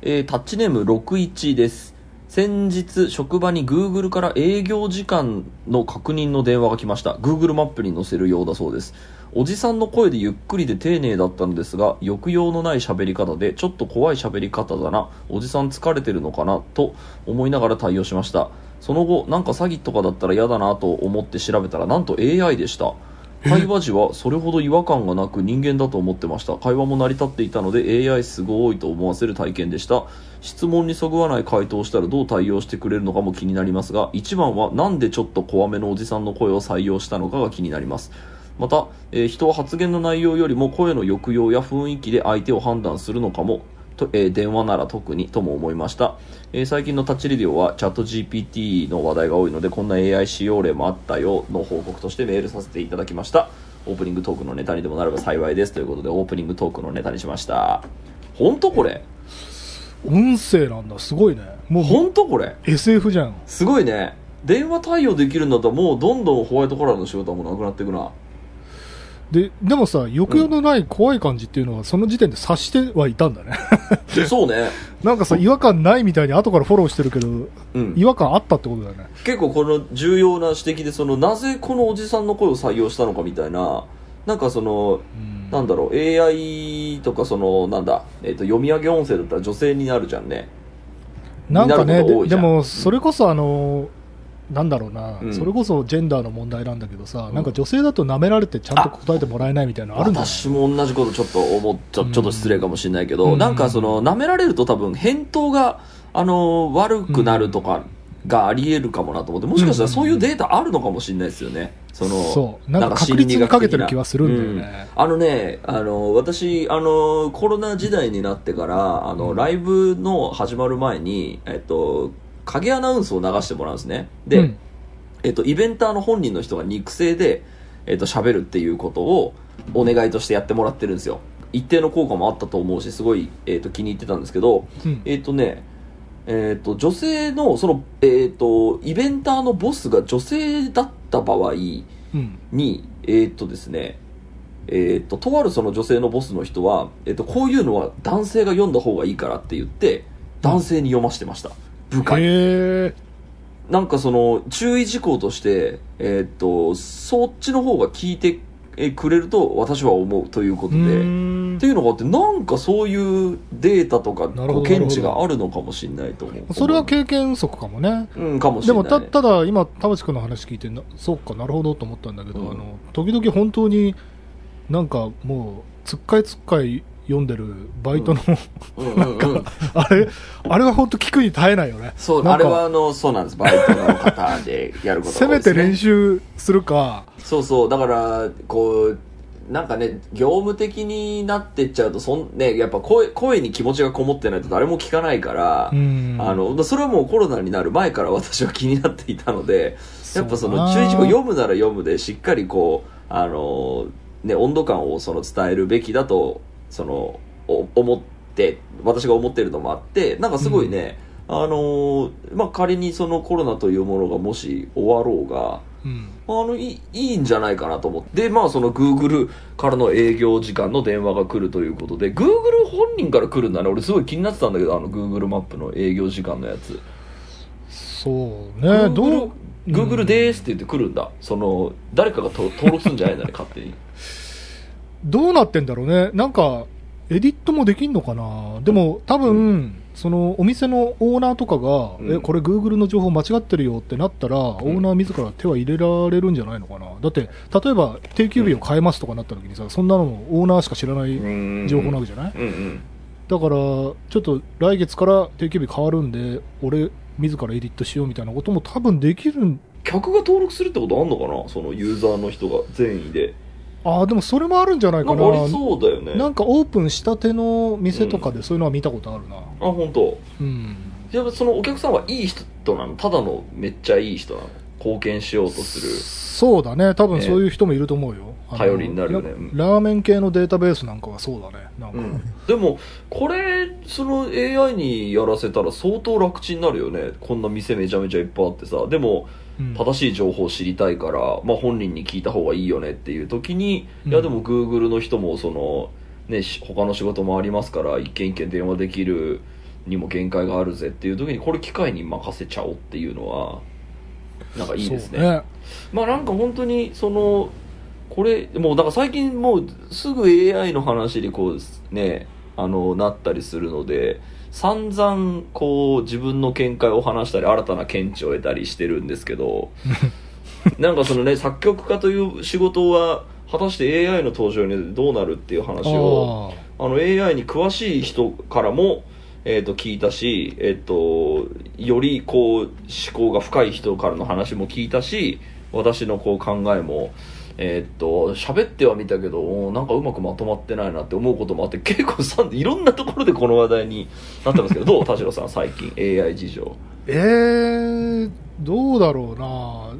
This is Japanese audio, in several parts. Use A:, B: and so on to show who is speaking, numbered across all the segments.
A: えータッチネーム61です。先日、職場に Google から営業時間の確認の電話が来ました。Google マップに載せるようだそうです。おじさんの声でゆっくりで丁寧だったのですが、抑揚のない喋り方で、ちょっと怖い喋り方だな、おじさん疲れてるのかな、と思いながら対応しました。その後、なんか詐欺とかだったら嫌だなと思って調べたら、なんと AI でした。会話時はそれほど違和感がなく人間だと思ってました。会話も成り立っていたので AI すごいと思わせる体験でした。質問にそぐわない回答をしたらどう対応してくれるのかも気になりますが一番はなんでちょっと怖めのおじさんの声を採用したのかが気になります。また、えー人は発言の内容よりも声の抑揚や雰囲気で相手を判断するのかもと、えー電話なら特にとも思いました、えー最近のタッチレディオはチャット GPT の話題が多いのでこんな AI 使用例もあったよの報告としてメールさせていただきました。オープニングトークのネタにでもなれば幸いです。ということでオープニングトークのネタにしました。本当これ？
B: 音声なんだすごいね。もう
A: 本当これ
B: ？SF じゃん。
A: すごいね。電話対応できるんだったらもうどんどんホワイトカラーの仕事はもうなくなっていくな
B: ででもさ抑揚のない怖い感じっていうのはその時点で察してはいたんだね。
A: そうね。
B: なんかさ違和感ないみたいに後からフォローしてるけど
A: うん。
B: 違和感あったってことだよね。
A: 結構この重要な指摘でそのなぜこのおじさんの声を採用したのかみたいななんかその
B: うん。
A: なんだろう AI とかそのなんだ、えっと読み上げ音声だったら女性になるじゃんね。
B: なんかねでもそれこそあのなんだろうな、
A: うん。
B: それこそジェンダーの問題なんだけどさ、なんか女性だと舐められてちゃんと答えてもらえないみたいなのあるんだよ
A: 私も同じことちょっと思っちゃちょっと失礼かもしれないけど、
B: うん。
A: なんかその舐められると多分返答があの悪くなるとかがあり得るかもなと思ってもしかしたらそういうデータあるのかもしれないですよね。その
B: そう。なんか確率にかけてる気はするんだよね。
A: うん。あのねあの私あのコロナ時代になってからあの、ライブの始まる前に、えっと、影アナウンスを流してもらうんですねで、
B: うん
A: えっと、イベンターの本人の人が肉声で、えっと、喋るっていうことをお願いとしてやってもらってるんですよ。一定の効果もあったと思うし、すごい、えっと、気に入ってたんですけど、
B: うん
A: えっとね、えっと、女性の、その、えっと、イベンターのボスが女性だった場合
B: うん
A: に、えっとですね、えっと、とあるその女性のボスの人は、えっと、こういうのは男性が読んだ方がいいからって言って、男性に読ませてました。部下に。なんかその注意事項として、えーっとそっちの方が聞いてえくれると私は思うということ
B: う
A: で。っていうのがあってなんかそういうデータとか見地があるのかもしれないと思う。
B: それは経験則かもね。
A: うんかもし
B: で
A: れない、ね、
B: もたただ今田淵君の話聞いてなそうかなるほどと思ったんだけど、
A: うん。
B: あの時々本当になんかもうつっかいつっかい読んでるバイトの、
A: うん。うんうん
B: あれあれは本当聞くに耐えないよね。
A: そうあれはあのそうなんです。バイトの方でやること
B: せ
A: がね、
B: めて練習するか。
A: そうそう。だからこうなんかね業務的になってっちゃうとそんねやっぱ声声に気持ちがこもってないと誰も聞かないから、
B: うん。
A: あのそれはもうコロナになる前から私は気になっていたのでやっぱその注意事項読むなら読むでしっかりこうあの、ね、温度感をその伝えるべきだとそのお思って私が思ってるのもあってなんかすごいね、あのまあ、仮にそのコロナというものがもし終わろうが
B: うん。
A: あのいいいいんじゃないかなと思ってでまあその Google からの営業時間の電話が来るということで Google 本人から来るんだね。俺すごい気になってたんだけどあの Google マップの営業時間のやつ。
B: そうね。ど
A: Google でーすって言って来るんだ。その誰かがと登録するんじゃないんだね勝手に
B: どうなってんだろうね。なんかエディットもできんのかな。でも多分、そのお店のオーナーとかが、
A: うん。
B: えこれ Google の情報間違ってるよってなったら、オーナー自ら手は入れられるんじゃないのかな。だって例えば定休日を変えますとかなった時にさそんなのもオーナーしか知らない情報なわけじゃない、
A: うんうん。
B: だからちょっと来月から定休日変わるんで俺自らエディットしようみたいなことも多分できるん
A: 客が登録するってことあんのかな？そのユーザーの人が善意で
B: ああでもそれもあるんじゃないかな。
A: なんかありそうだよね。
B: なんかオープンしたての店とかでそういうのは見たことあるな。
A: あ本当。
B: うん。
A: じゃあそのお客さんはいい人なの？ただのめっちゃいい人なの？貢献しようとする。
B: そうだね。多分そういう人もいると思うよ、あの
A: 頼りになるよね。
B: ラ
A: うん
B: ラーメン系のデータベースなんかはそうだね。なんか、
A: うん、でもこれその AI にやらせたら相当楽ちになるよね。こんな店めちゃめちゃいっぱいあってさ。でも
B: うん
A: 正しい情報を知りたいから、まあ、本人に聞いた方がいいよねっていう時に、
B: うん。
A: いやでも Google の人もその、ね、し他の仕事もありますから一件一件電話できる、にも限界があるぜっていう時にこれ機械に任せちゃおうっていうのはなんかいいですね。
B: ね。
A: まあなんか本当にそのこれもうだから最近もうすぐ AI の話にこうねあのなったりするので散々こう自分の見解を話したり新たな見地を得たりしてるんですけど なんかそのね作曲家という仕事は果たして AI の登場にどうなるっていう話を
B: あ
A: あの AI に詳しい人からも、えー、と聞いたし、えー、とよりこう思考が深い人からの話も聞いたし私のこう考えも。えーっと喋ってはみたけどなんかうまくまとまってないなって思うこともあって結構さいろんなところでこの話題になってますけど どう田代さん最近 AI 事情。
B: えー、どうだろうな。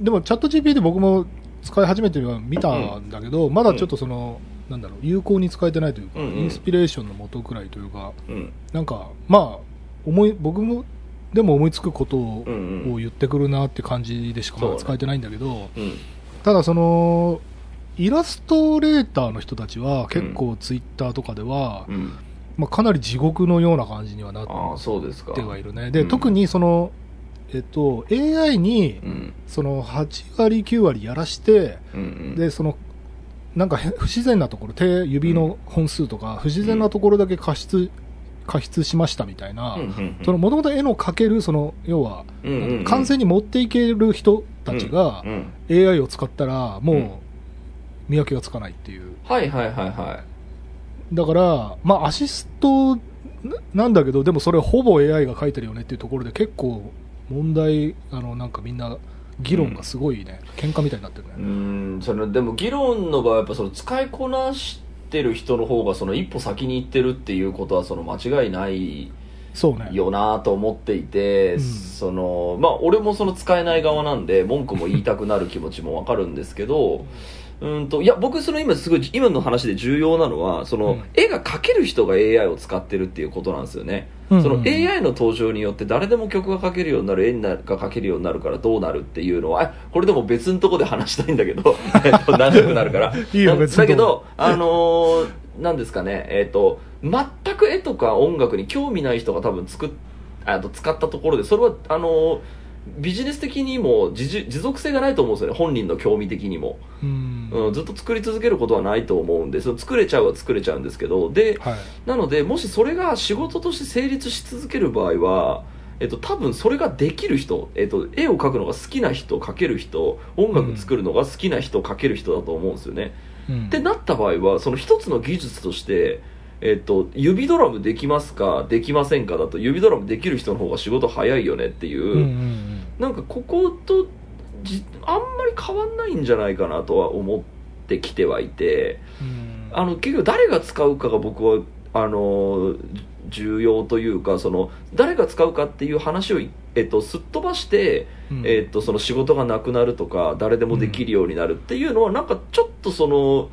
B: でもチャット GPT 僕も使い始めてるのは見たんだけど、まだちょっとその、なんだろう有効に使えてないというか、
A: うんうん。
B: インスピレーションの元くらいというか
A: うん。
B: なんかまあ思い僕もでも思いつくことを,、
A: うんうん。
B: 言ってくるなって感じでしかまだ使えてないんだけど、
A: うん
B: ただそのイラストレーターの人たちは結構ツイッターとかでは、
A: うん。
B: まあ、かなり地獄のような感じにはなってはいるね。で、
A: うん。
B: 特にその、えっと、AI に
A: うん。
B: その8割9割やらして
A: うんうん。
B: でそのなんかへ不自然なところ手指の本数とか不自然なところだけ加筆加筆しましたみたいな、もともと絵の描けるその要は
A: うんうんうん。
B: 完成に持っていける人たちが
A: うんうん
B: AI を使ったらも
A: う
B: うん。見分けがつかないっていう。
A: はいはいはいは
B: だからまあアシストななんだけどでもそれほぼ AI が描いてるよねっていうところで結構問題あのなんかみんな議論がすごいね、喧嘩みたいになってるね、
A: いうーん。そのでも議論の場合はやっぱその使いこなしてる人の方がその一歩先に行ってるっていうことはその間違いない
B: そうね
A: よなと思っていて、
B: うん
A: そのまあ俺もその使えない側なんで文句も言いたくなる気持ちもわかるんですけどうんといや僕その今すごい今の話で重要なのはその、
B: うん。
A: 絵が描ける人が AI を使ってるっていうことなんですよね、
B: うんうん
A: その AI の登場によって誰でも曲が描けるようになる絵が描けるようになるからどうなるっていうのはあこれでも別のとこで話したいんだけど えっと長くなるから。だけどあのーなんですかねえっ、と全く絵とか音楽に興味ない人が多分作っあと使ったところでそれはあのービジネス的にも持持続性がないと思うんですよね。本人の興味的にも、
B: うん。
A: うん、ずっと作り続けることはないと思うんでその作れちゃうは作れちゃうんですけどで
B: はい。
A: なのでもしそれが仕事として成立し続ける場合はえっと、多分それができる人、えっと、絵を描くのが好きな人描ける人音楽作るのが好きな人描ける人だと思うんですよね、
B: うん。
A: ってなった場合はその一つの技術として、えっと、指ドラムできますかできませんかだと指ドラムできる人の方が仕事早いよねっていう、
B: うんうん
A: なんかこことじあんまり変わんないんじゃないかなとは思ってきてはいて
B: うん。
A: あの結局誰が使うかが僕はあの重要というかその誰が使うかっていう話を、えっと、すっ飛ばして、
B: うん。
A: えっと、その仕事がなくなるとか誰でもできるようになるっていうのは、なんかちょっとその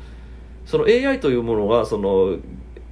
A: その AI というものがその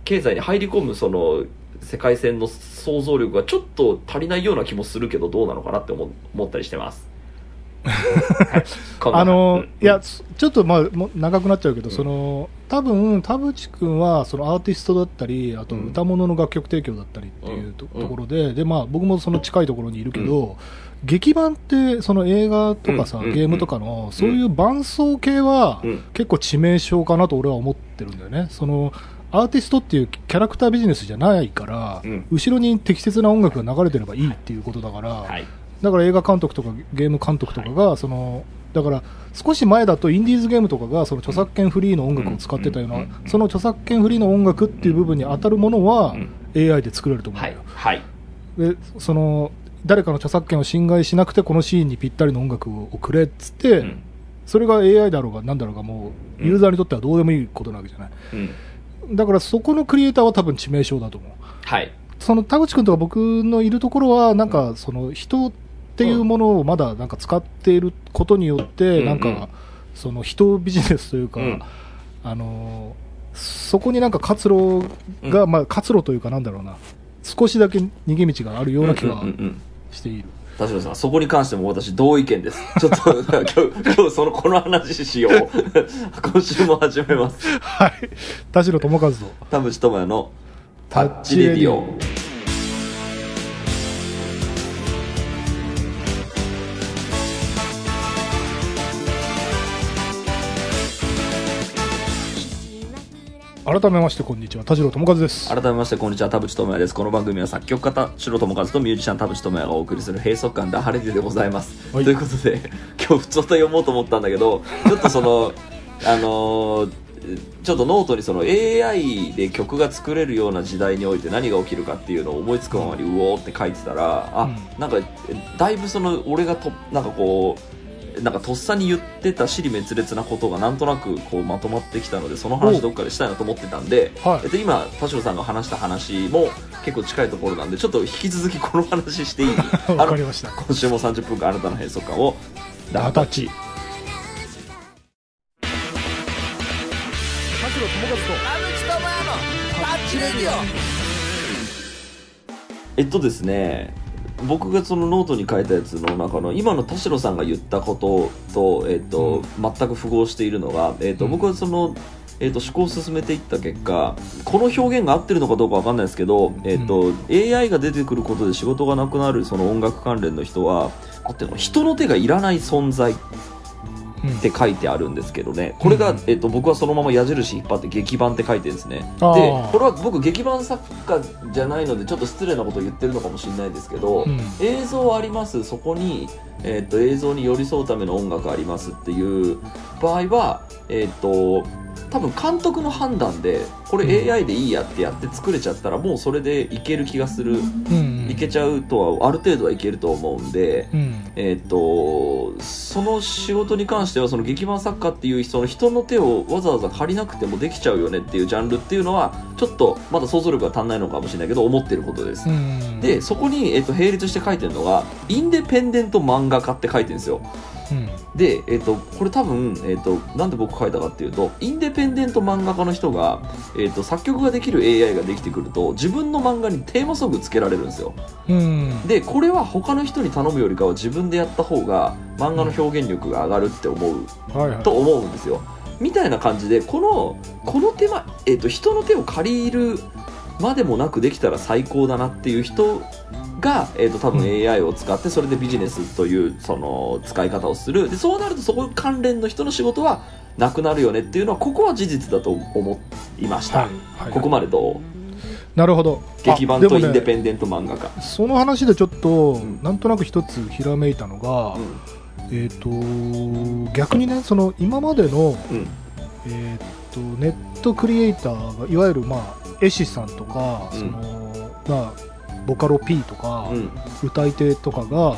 A: 経済に入り込むその世界線の想像力がちょっと足りないような気もするけどどうなのかなって思思ったりしてます。はい。
B: あの
A: うん。
B: いやちょっとまあ長くなっちゃうけど、その多分田淵君はそのアーティストだったりあと
A: うん。
B: 歌物の楽曲提供だったりっていうと,、
A: うん。
B: ところでで、まあ、僕もその近いところにいるけど、劇版ってその映画とかさ、
A: うん。
B: ゲームとかのそういう伴奏系は
A: うん。
B: 結構致命傷かなと俺は思ってるんだよね。そのアーティストっていうキャラクタービジネスじゃないから、
A: うん。
B: 後ろに適切な音楽が流れてればいいっていうことだから、
A: はい。
B: だから映画監督とかゲーム監督とかが、そのだから少し前だとインディーズゲームとかがその著作権フリーの音楽を使ってたような、その著作権フリーの音楽っていう部分に当たるものは、
A: うん
B: AI で作れると思うよ、
A: はい。
B: でその誰かの著作権を侵害しなくてこのシーンにぴったりの音楽をくれっつって、
A: うん。
B: それが AI だろうが何だろうがもうユーザーにとってはどうでもいいことなわけじゃない、
A: うん
B: だからそこのクリエイターは多分致命傷だと思う。
A: はい。
B: その田口君とか僕のいるところは、なんか、その人っていうものをまだなんか使っていることによって、
A: うん
B: なんか、その人ビジネスというか、
A: うん。
B: あのーそこになんか活路が、まあ活路というかなんだろうな、少しだけ逃げ道があるような気は
A: うんうんうんうん。
B: している。
A: 田代さん、そこに関しても私同意見です。ちょっと、今日、今日その、この話しよう。今週も始めます。
B: はい。田代智和と。
A: 田淵智也のタッチレディオ。
B: 改めましてこんにちは田代智和です。
A: 改めましてこんにちは田淵智也です。この番組は作曲家田代智一とミュージシャン田淵智也がお送りする閉塞感打破レディオでございます、
B: はい。
A: ということで今日普通と読もうと思ったんだけどちょっとその あのーちょっとノートにその AI で曲が作れるような時代において何が起きるかっていうのを思いつくままにうおーって書いてたらあ、
B: うん。
A: なんかだいぶその俺がとなんかこうなんかとっさに言ってた支離滅裂なことがなんとなくこうまとまってきたのでその話どっかでしたいなと思ってたんで、
B: はい。
A: えっと、今田代さんが話した話も結構近いところなんでちょっと引き続きこの話していい？あ
B: わか
A: の
B: りました。
A: 今週も30分間あなたの閉塞感を。
B: ダタチ。田代智和と
A: えっとですね僕がそのノートに書いたやつの中の今の田代さんが言ったことと,、えっと全く符合しているのが、えっと
B: うん。
A: 僕はその、えっと思考を進めていった結果この表現が合ってるのかどうかわかんないですけど、えっと AI が出てくることで仕事がなくなるその音楽関連の人はあっていうの人の手がいらない存在。
B: うん
A: って書いてあるんですけどね。これが、
B: うん
A: えっと、僕はそのまま矢印引っ張って劇版って書いてるんですね。でこれは僕劇版作家じゃないのでちょっと失礼なことを言ってるのかもしれないですけど、
B: うん。
A: 映像あります。そこに、えっと映像に寄り添うための音楽ありますっていう場合はえっと多分監督の判断でこれ
B: うん。
A: AI でいいやってやって作れちゃったらもうそれでいける気がする、
B: うん
A: いけちゃうとはある程度はいけると思うんで、
B: うん。
A: えーっとその仕事に関してはその劇版作家っていうその人の手をわざわざ借りなくてもできちゃうよねっていうジャンルっていうのはちょっとまだ想像力が足んないのかもしれないけど思ってることです、
B: うん。
A: でそこに、えーっと並列して書いてるのがインデペンデント漫画家って書いてるんですよ
B: うん。
A: で、えーっとこれ多分、えーっとなんで僕書いたかっていうとインデペンデント漫画家の人が、えーっと作曲ができる AI ができてくると自分の漫画にテーマソングつけられるんですよ。
B: うん。
A: でこれは他の人に頼むよりかは自分でやった方が漫画の表現力が上がるって思う
B: はいはい。
A: と思うんですよ。みたいな感じでこのこの手間、えっと人の手を借りるまでもなくできたら最高だなっていう人が、えっと多分
B: うん。
A: AI を使ってそれでビジネスというその使い方をする。でそうなるとそこ関連の人の仕事はなくなるよねっていうのはここは事実だと思いました、
B: はいはい。
A: ここまでどう？
B: なるほど。
A: 劇版とインデペンデント漫画家、
B: その話でちょっと、
A: ん。
B: なんとなく一つひらめいたのが、
A: うん。
B: えっ、と逆にねその今までの、
A: うん。
B: えっ、とネットクリエイターがいわゆるまあ絵師さんとか、
A: うん。
B: そのまあボカロ P とか、
A: うん。
B: 歌い手とかが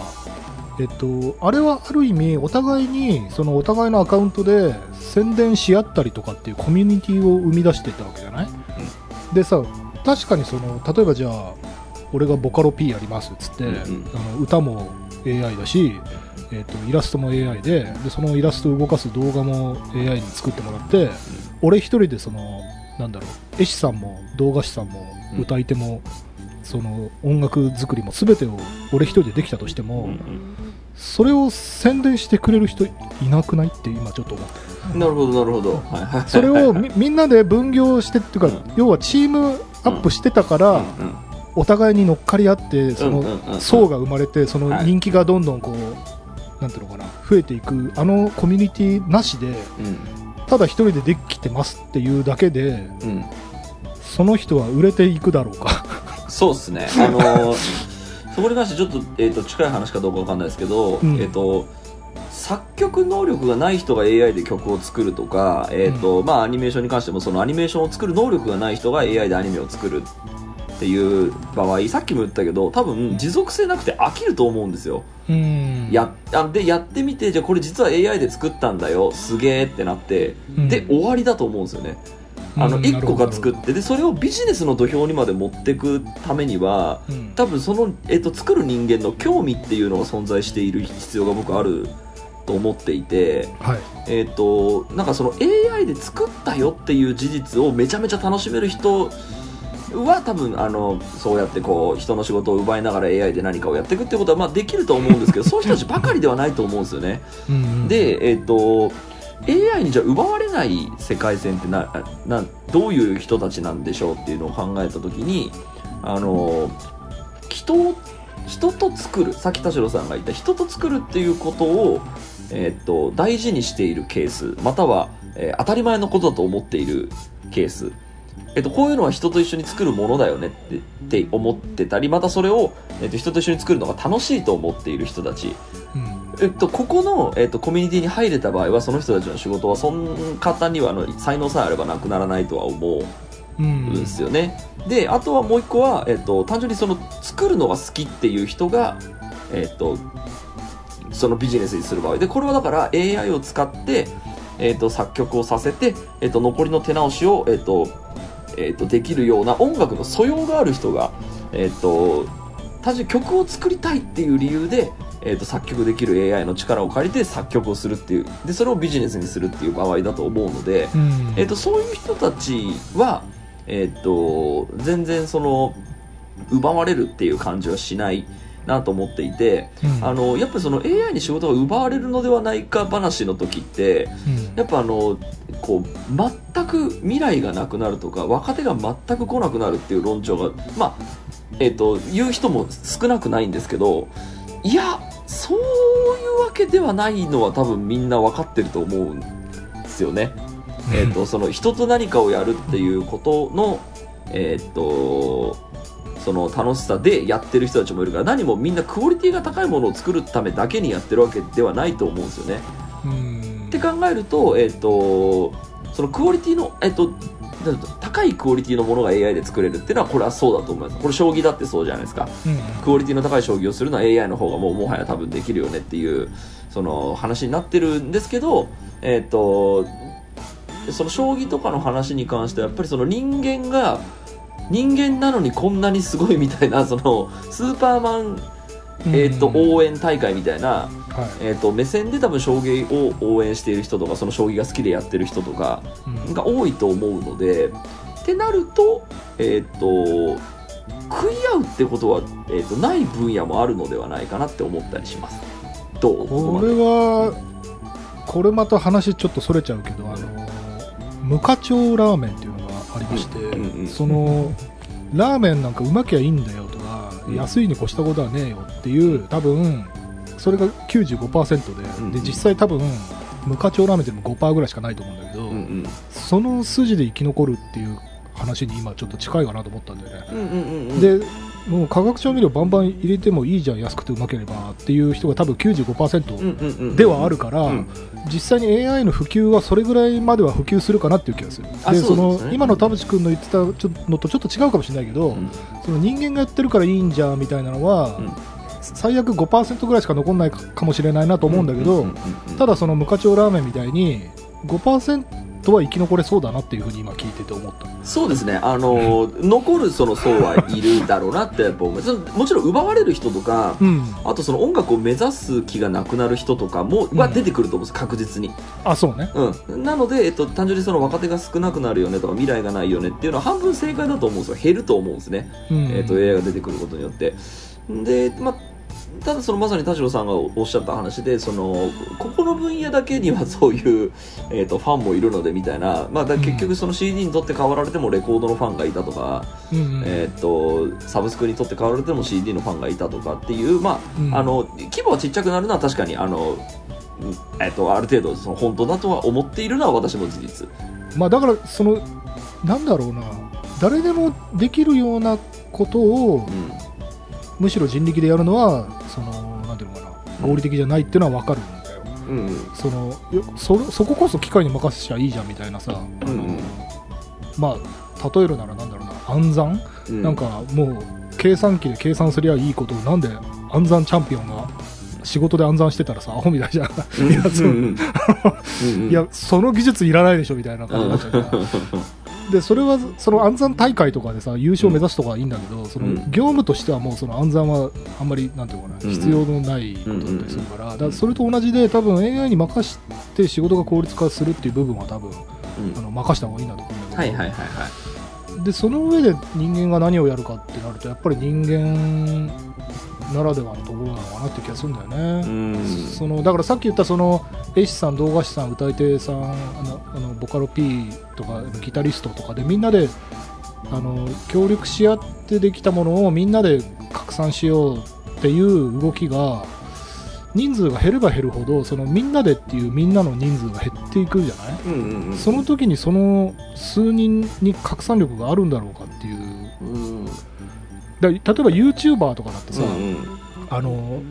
B: えっと、あれはある意味お互いにそのお互いのアカウントで宣伝し合ったりとかっていうコミュニティを生み出していったわけじゃない、でさ確かにその例えばじゃあ俺がボカロ P やりますっつって、
A: うんうん。
B: あの歌も AI だし、えっとイラストも AI ででそのイラストを動かす動画も AI に作ってもらって、俺一人でそのなんだろう絵師さんも動画師さんも
A: うん。
B: 歌い手も、その音楽作りも全てを俺一人でできたとしても、
A: うん
B: それを宣伝してくれる人いなくない？って今ちょっと思って。
A: なるほどなるほど、はいはい
B: それをみみんなで分業してっていうか、
A: うん。
B: 要はチームアップしてたから、
A: うんうん。
B: お互いに乗っかり合ってその
A: うんうんうんうん。
B: 層が生まれてその
A: はい。
B: 人気がどんどんこう、なんていうのかな増えていくあのコミュニティなしで
A: うん
B: ただ一人でできてますっていうだけで
A: うん。
B: その人は売れていくだろうか。
A: そうですね。あのーそこに関してちょっと,、えー、と近い話かどうかわかんないですけど、
B: うん。
A: えっ、と作曲能力がない人が AI で曲を作るとか、えーとまあ、アニメーションに関してもそのアニメーションを作る能力がない人が AI でアニメを作るっていう場合さっきも言ったけど多分持続性なくて飽きると思うんですよ。
B: うん。
A: やあでやってみてじゃあこれ実は AI で作ったんだよすげーってなって
B: うん。
A: で終わりだと思うんですよね。あの
B: うん
A: 1個が作ってでそれをビジネスの土俵にまで持っていくためには多分その、えっと、作る人間の興味っていうのが存在している必要が僕あると思っていて、
B: はい。
A: えっとなんかその AI で作ったよっていう事実をめちゃめちゃ楽しめる人は多分あのそうやってこう人の仕事を奪いながら AI で何かをやっていくってことはまあできると思うんですけど そういう人たちばかりではないと思うんですよね。
B: うんうん
A: で、えっと AI にじゃあ奪われない世界線ってななどういう人たちなんでしょうっていうのを考えた時にあの人を人と作るさっき田代さんが言った人と作るっていうことを、えっと大事にしているケースまたは、えー当たり前のことだと思っているケースえっと、こういうのは人と一緒に作るものだよねってって思ってたりまたそれを、えっと、人と一緒に作るのが楽しいと思っている人たち、
B: うん。
A: えっと、ここの、えっと、コミュニティに入れた場合はその人たちの仕事はそん簡単にはあの才能さえあればなくならないとは思う
B: うん
A: んですよね。であとはもう一個は、えっと、単純にその作るのが好きっていう人が、えっと、そのビジネスにする場合。でこれはだから AI を使って、えっと、作曲をさせて、えっと、残りの手直しを、えっとえっと、できるような音楽の素養がある人が、えっと、単純に曲を作りたいっていう理由で、えっと、作曲できる AI の力を借りて作曲をするっていうでそれをビジネスにするっていう場合だと思うので、
B: うん。
A: えっとそういう人たちは、えっと全然その奪われるっていう感じはしないなと思っていて、
B: うん。
A: あのやっぱりその AI に仕事が奪われるのではないか話の時って
B: うん。
A: やっぱあのこう全く未来がなくなるとか若手が全く来なくなるっていう論調がまあえっと言う人も少なくないんですけどいやそういうわけではないのは多分みんな分かってると思うんですよね。えー、とその人と何かをやるっていうことの、えー、とその楽しさでやってる人たちもいるから何もみんなクオリティが高いものを作るためだけにやってるわけではないと思うんですよね。
B: うん。
A: って考えると,、えー、とそのクオリティの、えー、と高いクオリティのものが AI で作れるっていうのはこれはそうだと思います。これ将棋だってそうじゃないですか。
B: うん。
A: クオリティの高い将棋をするのは AI の方がもうもはや多分できるよねっていうその話になってるんですけど、えっとその将棋とかの話に関してはやっぱりその人間が人間なのにこんなにすごいみたいな そのスーパーマン、えっと
B: うん
A: 応援大会みたいな、
B: はい。
A: えっと目線で多分将棋を応援している人とかその将棋が好きでやってる人とか
B: うん。
A: が多いと思うのでってなると,、えっと食い合うってことは、えっとない分野もあるのではないかなって思ったりします。どう
B: これはこれまた話ちょっとそれちゃうけどあの無課長ラーメンっていうのがありまして、
A: うん
B: そのラーメンなんかうまきゃいいんだよとか、
A: うん。
B: 安いに越したことはねえよっていう多分それが95%で,、
A: うんうん。
B: で実際多分無課長ラーメンっても5%ぐらいしかないと思うんだけど、
A: うんうん。
B: その筋で生き残るっていう話に今ちょっと近いかなと思ったんだよね、でもう化学調味料バンバン入れてもいいじゃん安くてうまければっていう人が多分95%、
A: うんうんうん
B: ではあるから、
A: うん。
B: 実際に AI の普及はそれぐらいまでは普及するかなっていう気がする。
A: ですね。
B: の今の田淵君の言ってたちょのとちょっと違うかもしれないけど、
A: うん。
B: その人間がやってるからいいんじゃんみたいなのは、
A: うん。
B: 最悪5%ぐらいしか残んないかもしれないなと思うんだけど、ただその無課長ラーメンみたいに5%は生き残れそうだなっていうふうに今聞いてて思った
A: そうですね、あの残るその層はいるだろうなってやっぱ思います。もちろん奪われる人とか、
B: うん。
A: あとその音楽を目指す気がなくなる人とかも、は
B: うん
A: 出てくると思うんです確実に、
B: あそうね。
A: うん、なので、えっと、単純にその若手が少なくなるよねとか未来がないよねっていうのは半分正解だと思うんですよ。減ると思うんですね、
B: うん。
A: えっと AI が出てくることによって。で、まあただそのまさに田代さんがおっしゃった話でそのここの分野だけにはそういう、えっとファンもいるのでみたいな、まあ、だ結局その CD にとって変わられてもレコードのファンがいたとか、
B: うん
A: えっとサブスクにとって変わられても CD のファンがいたとかっていう、まあ
B: うん。
A: あの規模はちっちゃくなるのは確かにあの、うんえっとある程度その本当だとは思っているのは私も事実。
B: まあだからそのなんだろうな。誰でもできるようなことを
A: うん
B: むしろ人力でやるのはそのなんていうのかな合理的じゃないっていうのは分かるんだよ。
A: うん
B: そのよそれそここそ機械に任せちゃいいじゃんみたいなさ、あの
A: うんうん。
B: まあ例えるならなんだろうな。暗算、
A: うん。
B: なんかもう計算機で計算すりゃいいことをなんで暗算チャンピオンが仕事で暗算してたらさアホみたいじゃん。いや その技術いらないでしょみたいな感じになっちゃうから でそれはその暗算大会とかでさ優勝目指すとかはいいんだけど、その
A: うん
B: 業務としてはもうその暗算はあんまりなんていうのかな、
A: うん。
B: 必要のないことだったりするから,、だそれと同じで多分 AI に任して仕事が効率化するっていう部分は多分
A: うん
B: あの任した方がいいなと思うん。だけど、
A: はいはいはいはい
B: でその上で人間が何をやるかってなるとやっぱり人間ならではのところなのかなって気がするんだよね。
A: うん
B: そのだからさっき言ったその絵師さん、動画師さん、歌い手さん、あのあのボカロ P とかギタリストとかでみんなであの協力し合ってできたものをみんなで拡散しようっていう動きが人数が減れば減るほどそのみんなでっていうみんなの人数が減っていくじゃない？
A: うんうんうん。
B: その時にその数人に拡散力があるんだろうかっていう。
A: うん。
B: だ例えば YouTuber とかだってさ、
A: うんうん。
B: あの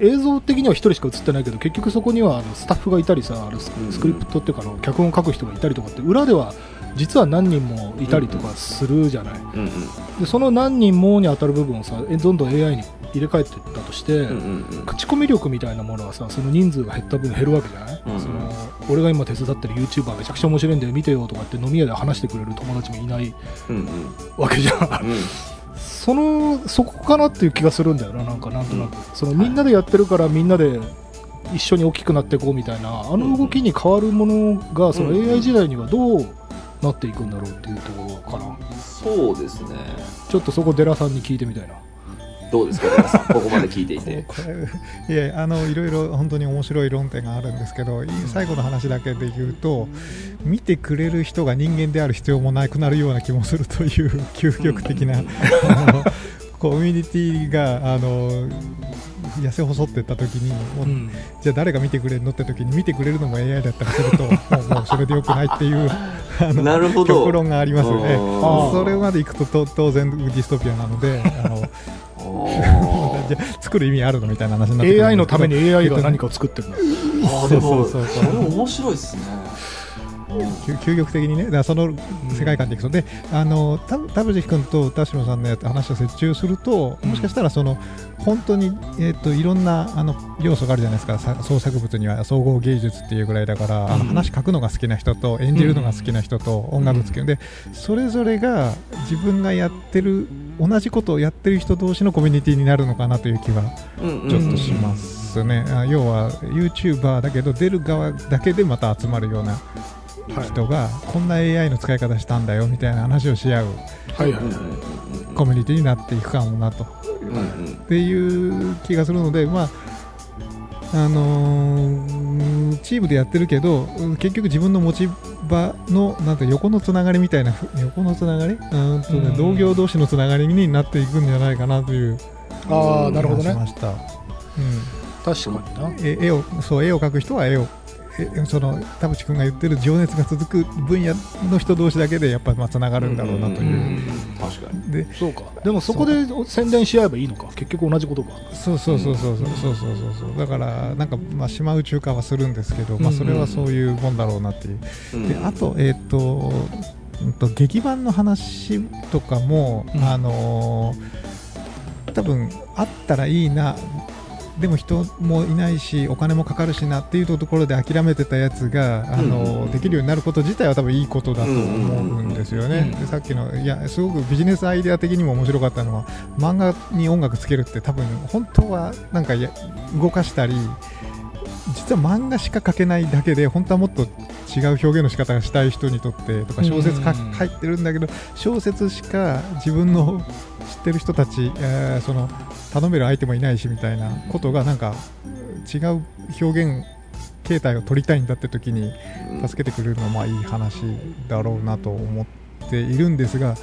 B: 映像的には1人しか映ってないけど結局そこにはあのスタッフがいたりさあのスクリプトっていうかあの脚本を書く人がいたりとかって裏では実は何人もいたりとかするじゃない、
A: うんうん。
B: でその何人もに当たる部分をさえどんどん AI に入れ替えていったとして、
A: うんうんうん。
B: 口コミ力みたいなものはさその人数が減った分減るわけじゃない、
A: うん
B: その俺が今手伝ってる YouTuber めちゃくちゃ面白いんだよ見てよとかって飲み屋で話してくれる友達もいない
A: うんうん。
B: わけじゃん。
A: うん。
B: そのそこかなっていう気がするんだよななんかなんとなく、そのみん。なでやってるからみんなで一緒に大きくなっていこうみたいなあの動きに変わるものがその
A: うん
B: AI 時代にはどうなっていくんだろうっていうところかな
A: そうですね。
B: ちょっとそこデラさんに聞いてみたいな。
A: どうですか皆さん。ここまで聞いていて。
C: これいやあのいろいろ本当に面白い論点があるんですけどい最後の話だけで言うと見てくれる人が人間である必要もなくなるような気もするという究極的な、あのコミュニティがあの痩せ細っていった時にもう
B: うん。
C: じゃあ誰が見てくれるのって時に見てくれるのも AI だったりするともうもうそれでよくないっていう あの
A: なるほど。
C: 極論がありますよねそれまでいくとと当然ディストピアなのであの
A: あ
C: じゃあ作る意味あるのみたいな話になって
B: AI のために AI が何かを作ってるの？
A: ーあーでも
C: そうそう。そう
A: それ面白いですね
C: 究究極的にね、だその世界観でいくと、であの田田淵君と田代さんの話を折衷すると、もしかしたらその本当に、えー、といろんなあの要素があるじゃないですか、さ創作物には総合芸術っていうぐらいだから、あの
A: うん
C: 話書くのが好きな人と、演じるのが好きな人と、音楽好きで、それぞれが自分がやってる、同じことをやってる人同士のコミュニティになるのかなという気は
A: うんうん。
C: ちょっとしますね、あ要は YouTuber だけど出る側だけでまた集まるような人が、こんな AI の使い方したんだよみたいな話をし合うコミュニティになっていくかもなと。っていう気がするので、まああのーチームでやってるけどうん結局自分の持ち場のなんて横のつながりみたいなふ横のつながり？うーんと、ね
B: うん。
C: 同業同士のつながりになっていくんじゃないかなという
B: ああなるほどね。
C: 気がしました。うん。
B: 確かにな。
C: え絵をそう絵を描く人は絵をえその田淵君が言ってる情熱が続く分野の人同士だけでやっぱまあつながるんだろうなという、
A: 確かに。
C: で
B: そうか。でもそこで宣伝し合えばいいのか。結局同じことか。
C: そうそうそうそうそうそうそうそうだからなんかまあ島宇宙化はするんですけど、まあ、それはそういうもんだろうなっていう、
A: うん
C: であとえっ、とうんと劇版の話とかも、
B: うん。
C: あのー多分あったらいいなでも人もいないしお金もかかるしなっていうところで諦めてたやつが、あのできるようになること自体は多分いいことだと思うんですよね、
B: うん
C: でさっきのいやすごくビジネスアイデア的にも面白かったのは漫画に音楽つけるって多分本当はなんかや動かしたり実は漫画しか描けないだけで本当はもっと違う表現の仕方がしたい人にとってとか小説書いてるんだけど小説しか自分の知ってる人たち、えーその頼める相手もいないしみたいなことがなんか違う表現形態を取りたいんだって時に助けてくれるのはまあいい話だろうなと思っているんですが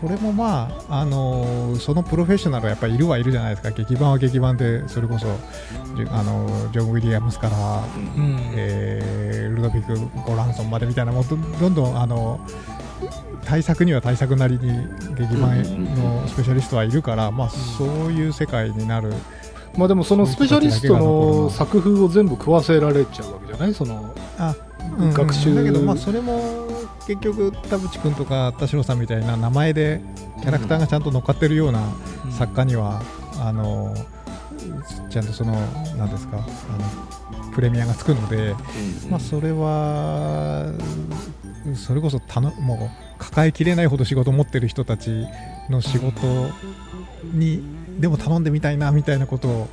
C: これもまあ、あのーそのプロフェッショナルはやっぱりいるはいるじゃないですか。劇版は劇版でそれこそあのージョン・ウィリアムスから、
B: うん。
C: えールドビック・ゴランソンまでみたいなもうどどんどんあの対策には対策なりに劇版のスペシャリストはいるから、まあ、そういう世界になる、
B: まあでもそのスペシャリストの作風を全部食わせられちゃうわけじゃない？その
C: あ
B: 学習。
C: だけど、まあ、それも結局田淵君とか田代さんみたいな名前でキャラクターがちゃんと乗っかってるような作家には、あのちゃんとそのなんですかあのプレミアがつくので、まあ、それはそれこそたのもう抱えきれないほど仕事を持ってる人たちの仕事にでも頼んでみたいなみたいなことを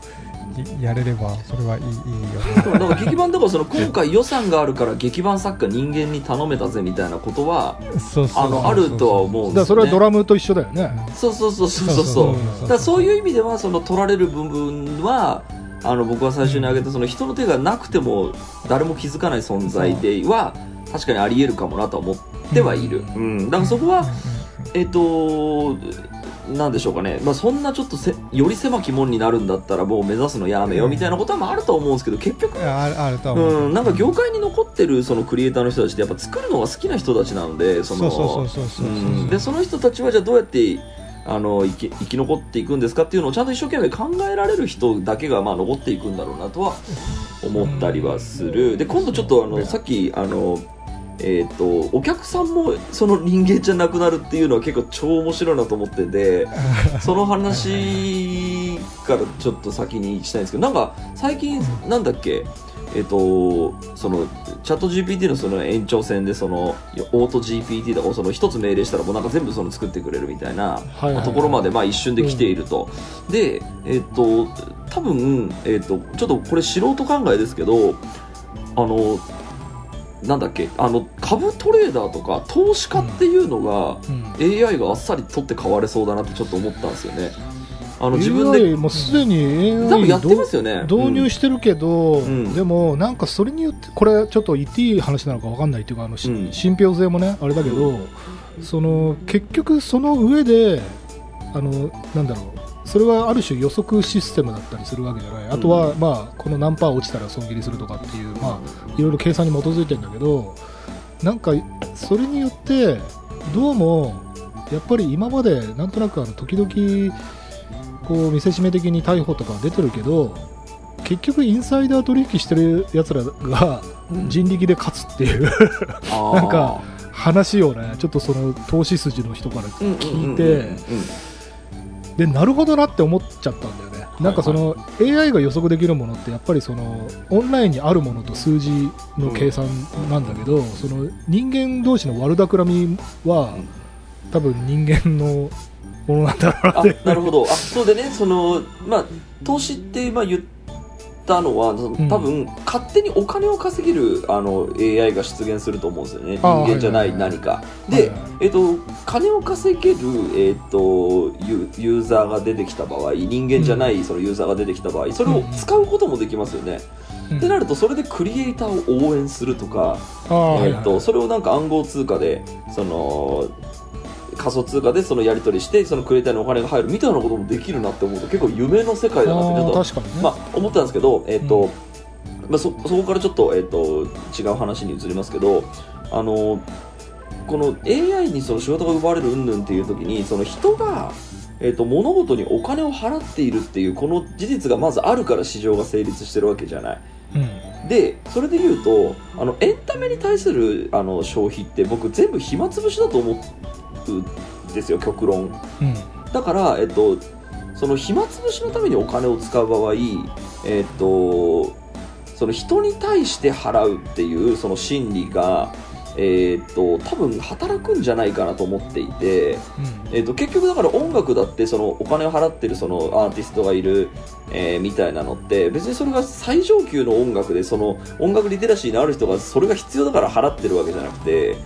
C: いやれればそれはいいいいよね。
A: だから劇版だからその今回予算があるから劇版作家人間に頼めたぜみたいなことは
C: そうそうそう
A: あるとは思うんです
B: それはドラムと一緒だよね。
A: そうそうそうそうそうだそういう意味ではその取られる部分はあの僕は最初に挙げたその人の手がなくても誰も気づかない存在では確かにありえるかもなとは思ってはいる、うん、だからそこはえっ、となんでしょうかね、まあ、そんなちょっとせより狭き門になるんだったらもう目指すのやめようみたいなことはまああると思うんですけど結局
C: あるあるとは思う、
A: うん、なんか業界に残ってるそのクリエイターの人たちってやっぱ作るのが好きな人たちなのでその
C: そうそうそうそうそう
A: うんでその人たちはじゃあどうやってあの生き生き残っていくんですかっていうのをちゃんと一生懸命考えられる人だけがまあ残っていくんだろうなとは思ったりはするで今度ちょっとあのさっきあのえー、とお客さんもその人間じゃなくなるっていうのは結構超面白いなと思ってて その話からちょっと先にしたいんですけどなんか最近なんだっけえっ、とそのチャット GPT のその延長線でそのオート GPT とかをその一つ命令したらもうなんか全部その作ってくれるみたいなところまでまあ一瞬で来ていると、でえっ、と多分えっ、とちょっとこれ素人考えですけどあのなんだっけ？あの株トレーダーとか投資家っていうのが、
B: うん。
A: AI があっさり取って変われそうだなってちょっと思ったんですよね。あの自分で
B: もうすでに AI
A: やってますよね。
B: 導入してるけど、
A: ん。
B: でもなんかそれによってこれちょっと言っていい話なのかわかんないっていうかあの、し
A: うん。
B: 信憑性もねあれだけど、その結局その上であのなんだろうそれはある種予測システムだったりするわけじゃない、あとは、まあ、この何パー落ちたら損切りするとかっていう、まあ、いろいろ計算に基づいてるんだけどなんかそれによってどうもやっぱり今までなんとなくあの時々こう見せしめ的に逮捕とか出てるけど結局インサイダー取引してるやつらが人力で勝つっていう なんか話をねちょっとその投資筋の人から聞いてでなるほどなって思っちゃったんだよね、なんかその AI が予測できるものってやっぱりそのオンラインにあるものと数字の計算なんだけど、その人間同士の悪巧みは
A: うん。
B: 多分人間のものなんだろうな
A: あ
B: って。
A: なるほど。あそうでね。そのまあ投資ってまあ言ったのは多分、勝手にお金を稼げるあの AI が出現すると思うんですよね。人間じゃない何か、
B: はい
A: で、
B: はい。
A: えっと金を稼げる、えっとユユーザーが出てきた場合人間じゃないそのユーザーが出てきた場合それを使うこともできますよね、
B: うん。
A: ってなるとそれでクリエイターを応援するとか、えっとそれをなんか暗号通貨でその仮想通貨でそのやり取りしてそのクリエイターにお金が入るみたいなこともできるなって思うと結構夢の世界だなってちょっと
B: ね、
A: まあ、思ったんですけど、えっと
B: うん。
A: まあ、そそこからちょっと,、えっと違う話に移りますけどあのこの AI にその仕事が奪われる云々っていう時にその人が、えっと物事にお金を払っているっていうこの事実がまずあるから市場が成立してるわけじゃない。
B: うん。
A: でそれで言うとあのエンタメに対するあの消費って僕全部暇つぶしだと思うんですよ極論。
B: うん
A: だから、えっと、その暇つぶしのためにお金を使う場合、えっと、その人に対して払うっていうその心理が、えっと、多分働くんじゃないかなと思っていて、
B: うん
A: えっと、結局だから音楽だってそのお金を払ってるそのアーティストがいる、えーみたいなのって別にそれが最上級の音楽でその音楽リテラシーのある人がそれが必要だから払ってるわけじゃなくて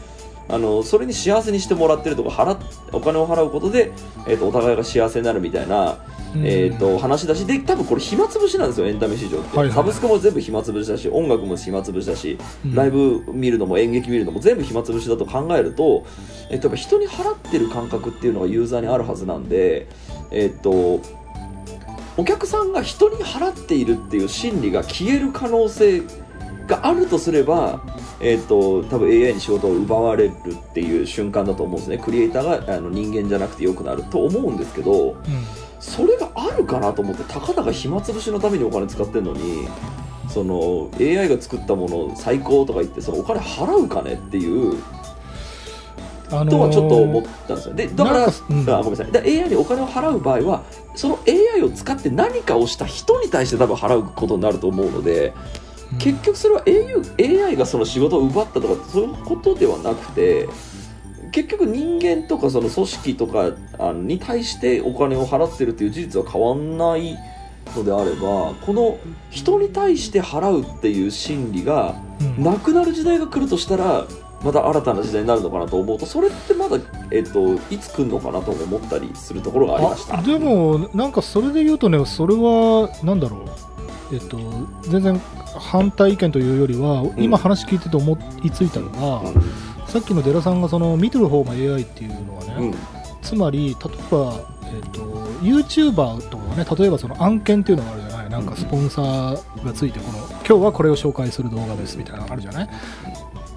A: あのそれに幸せにしてもらってるとか払っお金を払うことで、えっとお互いが幸せになるみたいな、
B: うん。
A: えっと話だしで多分これ暇つぶしなんですよエンタメ市場って、
B: はいはい。はい
A: サブスクも全部暇つぶしだし音楽も暇つぶしだし
B: うん。
A: ライブ見るのも演劇見るのも全部暇つぶしだと考えると、えっと、やっぱ人に払ってる感覚っていうのがユーザーにあるはずなんで、えっと、お客さんが人に払っているっていう心理が消える可能性があるとすれば、えっと、多分 AI に仕事を奪われるっていう瞬間だと思うんですね。クリエイターがあの人間じゃなくてよくなると思うんですけど
B: うん。
A: それがあるかなと思ってたかだか暇つぶしのためにお金使ってるのにその AI が作ったもの最高とか言ってそのお金払うかねっていう
B: あのー
A: とはちょっと思ったんですよ。でだから
B: うん。
A: あごめんなさい。だ AI にお金を払う場合はその AI を使って何かをした人に対して多分払うことになると思うので
B: うん
A: 結局それは AU AI がその仕事を奪ったとかそういうことではなくて結局人間とかその組織とかあのに対してお金を払ってるっていう事実は変わんないのであればこの人に対して払うっていう心理が
B: うん。
A: なくなる時代が来るとしたらまた新たな時代になるのかなと思うとそれってまだ、えっと、いつ来るのかなとも思ったりするところがありました。
B: あでもなんかそれで言うとねそれはなんだろうえっと全然反対意見というよりは、今話聞いてて思いついたのが、さっきのデラさんがその見てる方が AI っていうのはね、
A: うん。
B: つまり例えば、えー、と YouTuber とかがね例えばその案件っていうのがあるじゃない。なんかスポンサーがついてこの今日はこれを紹介する動画ですみたいなのがあるじゃない。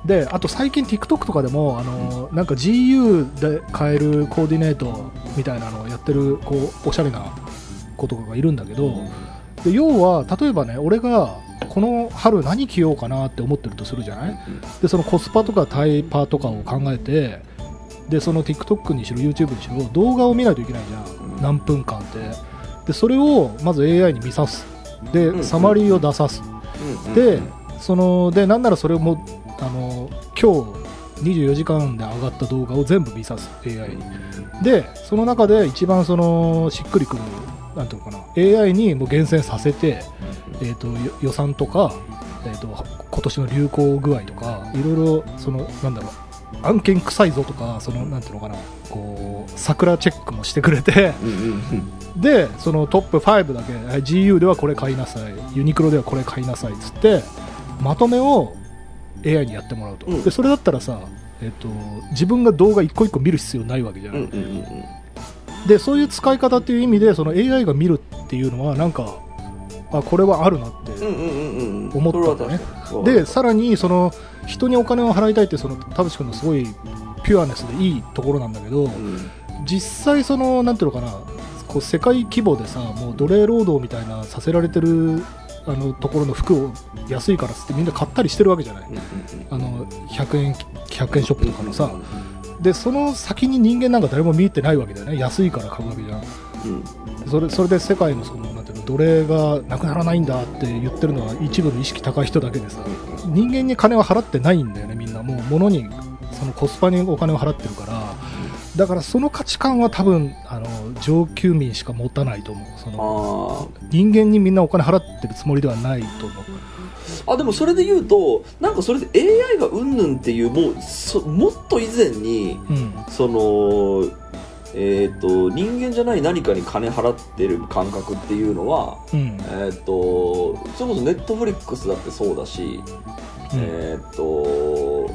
B: であと最近 TikTok とかでもあのなんか GU で買えるコーディネートみたいなのをやってるこうおしゃれな子とかがいるんだけどで要は例えばね俺がこの春何着ようかなって思ってるとするじゃない？でそのコスパとかタイパとかを考えてでその TikTok にしろ YouTube にしろ動画を見ないといけないじゃん。何分間って。でそれをまず AI に見さす。で、
A: うん
B: サマリーを出さす。
A: うん
B: でそのでなんならそれもあの今日24時間で上がった動画を全部見さす。AI にでその中で一番そのしっくりくるなんていうのかな。AI にもう厳選させて、えー、とよ予算とか、えー、と今年の流行具合とかいろいろそのなんだろう案件臭いぞとかそのなんていうのかなこう桜チェックもしてくれてでそのトップ5だけはい GU ではこれ買いなさいユニクロではこれ買いなさいっつってまとめを AI にやってもらうと、
A: うん。
B: でそれだったらさ、えっと自分が動画一個一個見る必要ないわけじゃない、
A: うんうんうん
B: でそういう使い方っていう意味でその AI が見るっていうのはなんかあこれはあるなって、
A: うんうんうんうん。
B: 思ったんだね。
A: それは確かに
B: でさらにその人にお金を払いたいってその田淵君のすごいピュアネスでいいところなんだけど、
A: うん。
B: 実際そのなんていうのかなこう世界規模でさもう奴隷労働みたいなさせられてるあのところの服を安いからっつってみんな買ったりしてるわけじゃない、
A: うんうん
B: あの100円100円ショップとかのさ、
A: うん
B: でその先に人間なんか誰も見えてないわけだよね。安いから買うわけじゃん
A: うん。
B: それそれで世界のそのなんていうの奴隷がなくならないんだって言ってるのは一部の意識高い人だけでさ。人間に金は払ってないんだよねみんな。もう物にそのコスパにお金を払ってるから。だからその価値観は多分あの上級民しか持たないと思う。その
A: あ
B: 人間にみんなお金払ってるつもりではないと思う
A: ああでもそれで言うとなんかそれで AI がうんぬんっていうもうそもっと以前に
B: うん。
A: そのえっ、と人間じゃない何かに金払ってる感覚っていうのは
B: うん。
A: えっ、とそれこそネットフリックスだってそうだし、えっ、と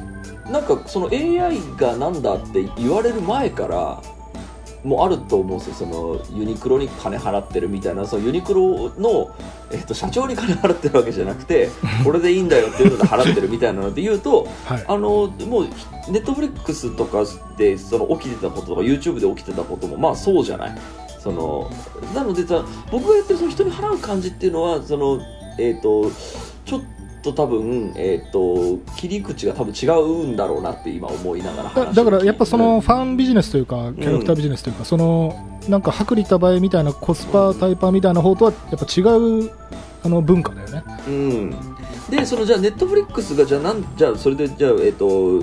A: なんかその AI がなんだって言われる前からもうあると思うんですよ。そのユニクロに金払ってるみたいな。そのユニクロの、えっと社長に金払ってるわけじゃなくて これでいいんだよっていうので払ってるみたいなので言うと
B: はい。
A: あのもうネットフリックスとかでその起きてたこととか YouTube で起きてたこともまあそうじゃない。そのなのでさ僕が言ってるその人に払う感じっていうのはそのえっ、とちょっと多分えっ、と切り口が多分違うんだろうなって今思いながら
B: だだからやっぱそのファンビジネスというかキャラクタービジネスというか、そのなんか薄利多売みたいなコスパタイパーみたいな方とはやっぱ違うあの文化だよね。
A: うん、でそのじゃあネットフリックスがじゃあなんじゃあそれでじゃあえっ、と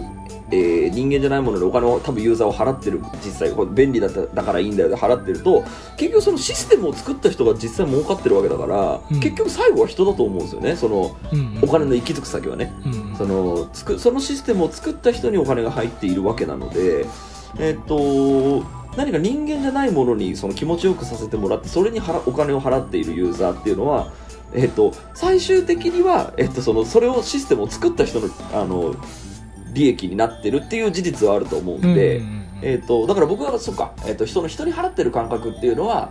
A: えー人間じゃないものでお金を多分ユーザーを払ってる実際これ便利だっただからいいんだよで払ってると結局そのシステムを作った人が実際儲かってるわけだから、
B: うん。
A: 結局最後は人だと思うんですよね。その
B: うん
A: お金の行き着く先はね。
B: うん。
A: そのつくそのシステムを作った人にお金が入っているわけなのでえっ、と何か人間じゃないものにその気持ちよくさせてもらってそれに払お金を払っているユーザーっていうのはえっと、最終的には、えっと、そのそれをシステムを作った人のあの利益になってるっていう事実はあると思うんで、
B: うんうんうん。
A: えっと、だから僕はそうか、えっと、人の人に払ってる感覚っていうのは、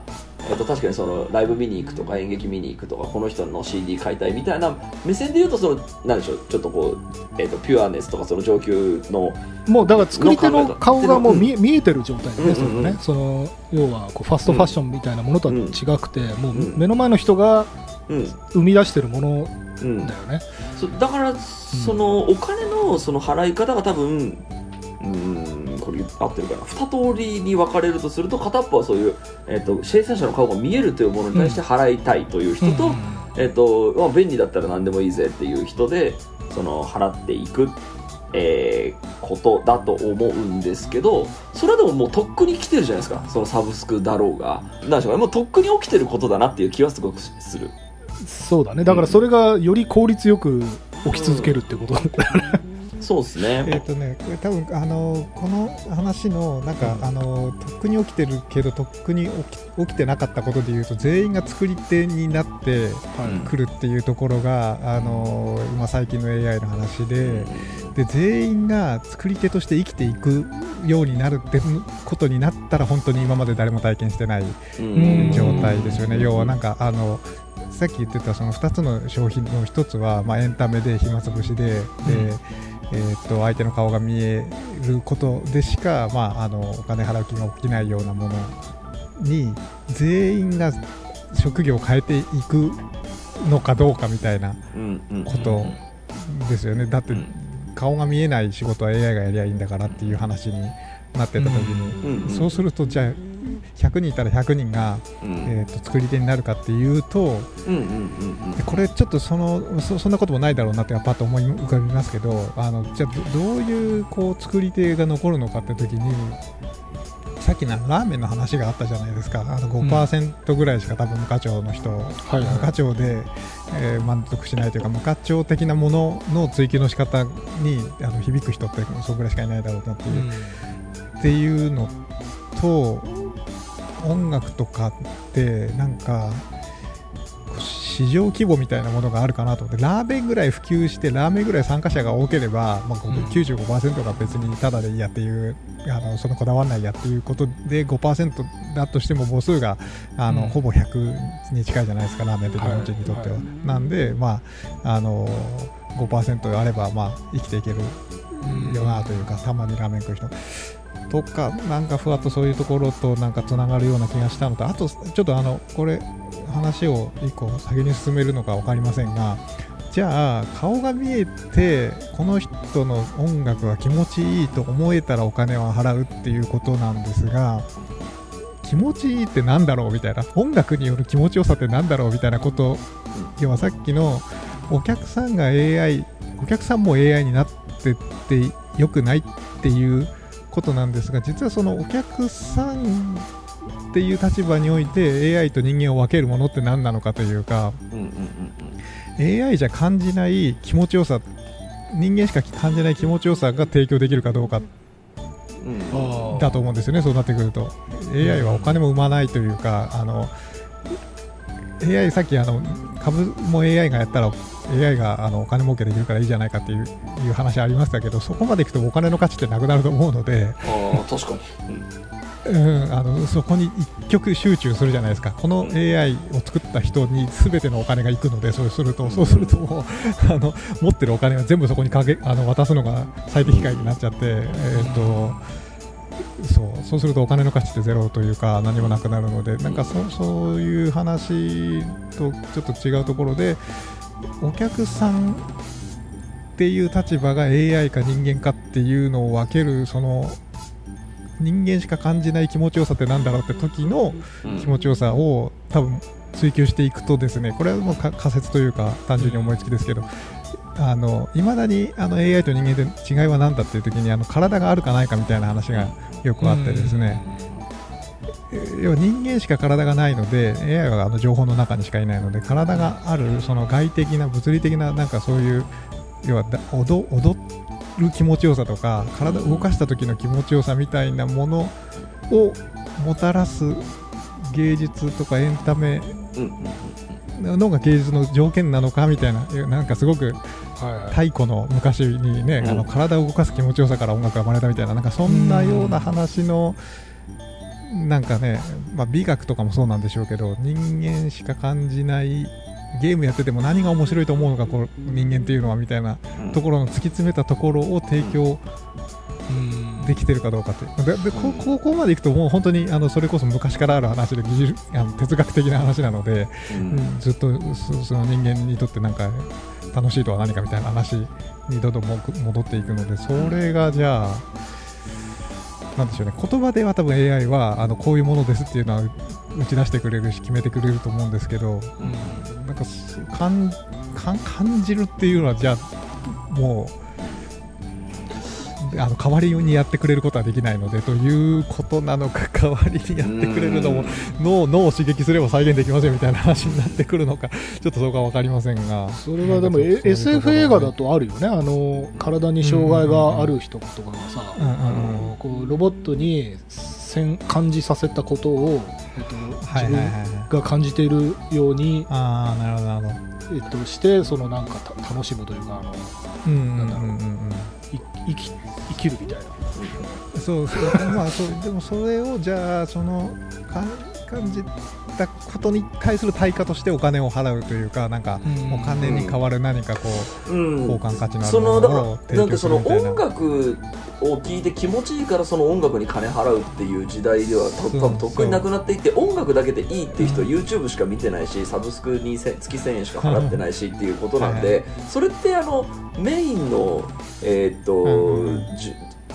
A: えっと、確かにそのライブ見に行くとか演劇見に行くとかこの人の CD 買いたいみたいな目線で言うとそのなんでしょうちょっとこう、えっと、ピュアネスとかその上級の
B: もうだから作り手の顔がもう見え見えてる状態でね、
A: うんうんうん。
B: そのねその要はこうファストファッションみたいなものとは違くて、もう目の前の人が
A: うん
B: 生み出してるもの
A: うん。
B: だよね、
A: そだからそのお金のその払い方が多分うんこれ合ってるかな。二通りに分かれるとすると片っぽはそういう、えっと生産者の顔が見えるというものに対して払いたいという人と,、
B: うん。
A: えっとまあ、便利だったら何でもいいぜっていう人でその払っていく、えーことだと思うんですけどそれはでももうとっくに来てるじゃないですか。そのサブスクだろうが。なんでしょうね。もうとっくに起きてることだなっていう気はすごくする。
B: そうだね。だからそれがより効率よく起き続けるってこと。だよね、
A: そうです
C: えっ、
A: ね。
C: とね、これ多分あのこの話のなんか、
A: うん
C: あのとっくに起きてるけどとっくに起き起きてなかったことでいうと全員が作り手になって
A: うん
C: くるっていうところがあの今最近の AI の話でで全員が作り手として生きていくようになるってことになったら本当に今まで誰も体験してない
A: うん。
C: 状態ですよね、要はなんかあのさっき言ってたその2つの商品の1つは、まあ、エンタメで暇つぶしでで、えー、と相手の顔が見えることでしか、まあ、あのお金払う気が起きないようなものに全員が職業を変えていくのかどうかみたいな
A: うんうん
C: ことですよね。だって
A: うん。
C: 顔が見えない仕事は AI がやりゃいいんだからっていう話になってた時に、
A: うんうん。
C: そうするとじゃあ100人いたら100人が、
A: うん。
C: えー、と作り手になるかっていうとこれちょっとそのそそんなこともないだろうなってパッと思い浮かびますけどあのじゃあどどういうこう作り手が残るのかって時にさっきのラーメンの話があったじゃないですか。あの5%ぐらいしか多分無課長の人、
B: はい
C: 無課長で、えー満足しないというか無課長的なものの追求の仕方にあの響く人ってそれぐらいしかいないだろうなっていう。っていうのと音楽とかってなんか市場規模みたいなものがあるかなと思ってラーメンぐらい普及してラーメンぐらい参加者が多ければ、まあ、
B: うん。
C: 95%が別にタダでいいやっていうあのそのこだわらないやっていうことで5%だとしても母数があの、
B: うん。
C: ほぼ100に近いじゃないですかラーメンって日本人にとっては。
B: はい。
C: なんで、まあ、あの5%あれば、まあ、生きていけるよなというか、たまにラーメン食う人とか、なんかふわっとそういうところとなんかつながるような気がしたのと、あと、ちょっとあのこれ、話を一個先に進めるのか分かりませんが、じゃあ、顔が見えて、この人の音楽は気持ちいいと思えたらお金は払うっていうことなんですが、気持ちいいってなんだろうみたいな、音楽による気持ちよさってなんだろうみたいなこと、要はさっきのお客さんが AI、お客さんも AI になってってよくないっていうことなんですが、実はそのお客さんっていう立場において AI と人間を分けるものって何なのかというか、AI じゃ感じない気持ちよさ、人間しか感じない気持ちよさが提供できるかどうかだと思うんですよね、そうなってくると。AI はお金も生まないというか、あの AI、さっきあの株も AI がやったら、AI があのお金儲けできるからいいじゃないかっていういう話ありましたけど、そこまでいくとお金の価値ってなくなると思うので、
A: ああ確かに。
C: うん、あのそこに一極集中するじゃないですか、この AI を作った人に全てのお金がいくので、そうすると、そうするともうあの持ってるお金は全部そこにかけあの渡すのが最適解になっちゃって、えー、とそうそうするとお金の価値ってゼロというか、何もなくなるので、なんかそそういう話とちょっと違うところで、お客さんっていう立場が AI か人間かっていうのを分ける、その人間しか感じない気持ちよさってなんだろうって時の
A: うん。
C: 気持ちよさを多分追求していくとですねこれはもうか仮説というか単純に思いつきですけどあの未だにあの AI と人間で違いは何だっていう時にあの体があるかないかみたいな話がよくあってですね。えー要は人間しか体がないので AI はあの情報の中にしかいないので体があるその外的な物理的ななんかそういう要はだ踊踊る気持ちよさとか体を動かした時の気持ちよさみたいなものをもたらす芸術とかエンタメのが芸術の条件なのかみたいななんかすごく
B: はい
C: 太古の昔にね、
A: うん。
C: あの体を動かす気持ちよさから音楽が生まれたみたいななんかそんなような話のなんかね、まあ、美学とかもそうなんでしょうけど人間しか感じないゲームやってても何が面白いと思うのかこう人間っていうのはみたいな
A: うん
C: ところの突き詰めたところを提供
B: うん
C: できてるかどうかって。ででこここまでいくともう本当にあのそれこそ昔からある話で技術 あの哲学的な話なので、
A: うん。
C: うんずっとそその人間にとってなんか楽しいとは何かみたいな話にどんどんも戻っていくのでそれがじゃあなんでしょうね。言葉では多分 AI はあのこういうものですっていうのは打ち出してくれるし決めてくれると思うんですけど
A: うん。
C: なんか感じるっていうのはじゃあもうあの代わりにやってくれることはできないのでということなのか 代わりにやってくれるのも脳脳を刺激すれば再現できませんみたいな話になってくるのか ちょっとそこは分かりませんが。
B: それはでも、え SF 映画だとあるよね。あの体に障害がある人とかがさ、
C: うんうんうん
B: あのこうロボットにせん感じさせたことを、えっと、自分が感じているように、
C: ああなるほどなるほど。
B: えっと、してそのなんかた楽しむというかあの
C: うんうんうん
B: う
C: うん。
B: い生き生きるみたいな。
C: うんそうそうまあそうでもそれをじゃあそのか感じたことに対する対価としてお金を払うというかなんか
B: うん。
C: お金に代わる何かこう
A: うん。
C: 交換価値のある
A: そ
C: も
A: の
C: を提供
A: らなんかその
C: するみたいな。
A: 音楽を聴いて気持ちいいからその音楽に金払うっていう時代では多分とっくになくなっていって音楽だけでいいっていう人は YouTube しか見てないしサブスクにせ月1000円しか払ってないしっていうことなん
C: はい。
A: でそれってあのメインのえーっと